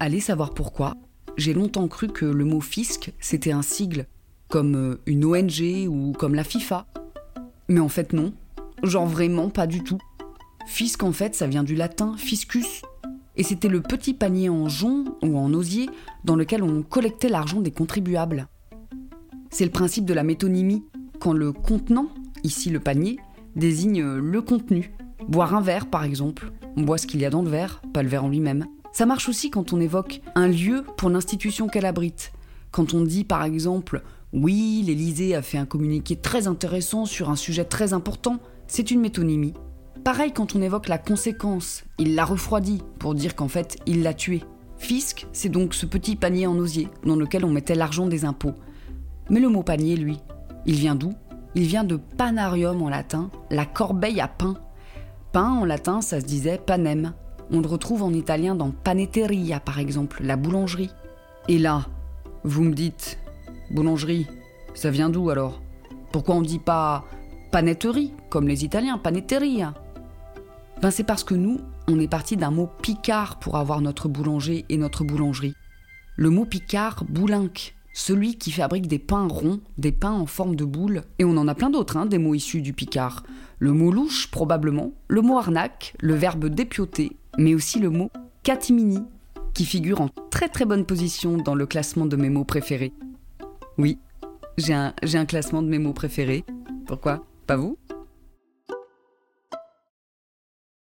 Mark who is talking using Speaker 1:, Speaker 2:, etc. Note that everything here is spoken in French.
Speaker 1: allez savoir pourquoi, j'ai longtemps cru que le mot fisc, c'était un sigle, comme euh, une ONG ou comme la FIFA. Mais en fait non, genre vraiment pas du tout. Fisc en fait, ça vient du latin fiscus. Et c'était le petit panier en jonc ou en osier dans lequel on collectait l'argent des contribuables. C'est le principe de la métonymie, quand le contenant, ici le panier, désigne le contenu. Boire un verre par exemple, on boit ce qu'il y a dans le verre, pas le verre en lui-même. Ça marche aussi quand on évoque un lieu pour l'institution qu'elle abrite. Quand on dit par exemple oui, l'Élysée a fait un communiqué très intéressant sur un sujet très important, c'est une métonymie. Pareil quand on évoque la conséquence, il l'a refroidi pour dire qu'en fait il l'a tué. Fisc, c'est donc ce petit panier en osier dans lequel on mettait l'argent des impôts. Mais le mot panier, lui, il vient d'où? Il vient de panarium en latin, la corbeille à pain. Pain en latin, ça se disait panem, on le retrouve en italien dans panetteria, par exemple, la boulangerie. Et là, vous me dites, boulangerie, ça vient d'où alors? Pourquoi on ne dit pas panetterie, comme les Italiens, panetteria? Ben c'est parce que nous, on est parti d'un mot picard pour avoir notre boulanger et notre boulangerie. Le mot picard, boulinque, celui qui fabrique des pains ronds, des pains en forme de boule, et on en a plein d'autres, hein, des mots issus du picard. Le mot louche, probablement, le mot arnaque, le verbe dépioter, mais aussi le mot catimini, qui figure en très très bonne position dans le classement de mes mots préférés. Oui, j'ai un, un classement de mes mots préférés. Pourquoi? Pas vous?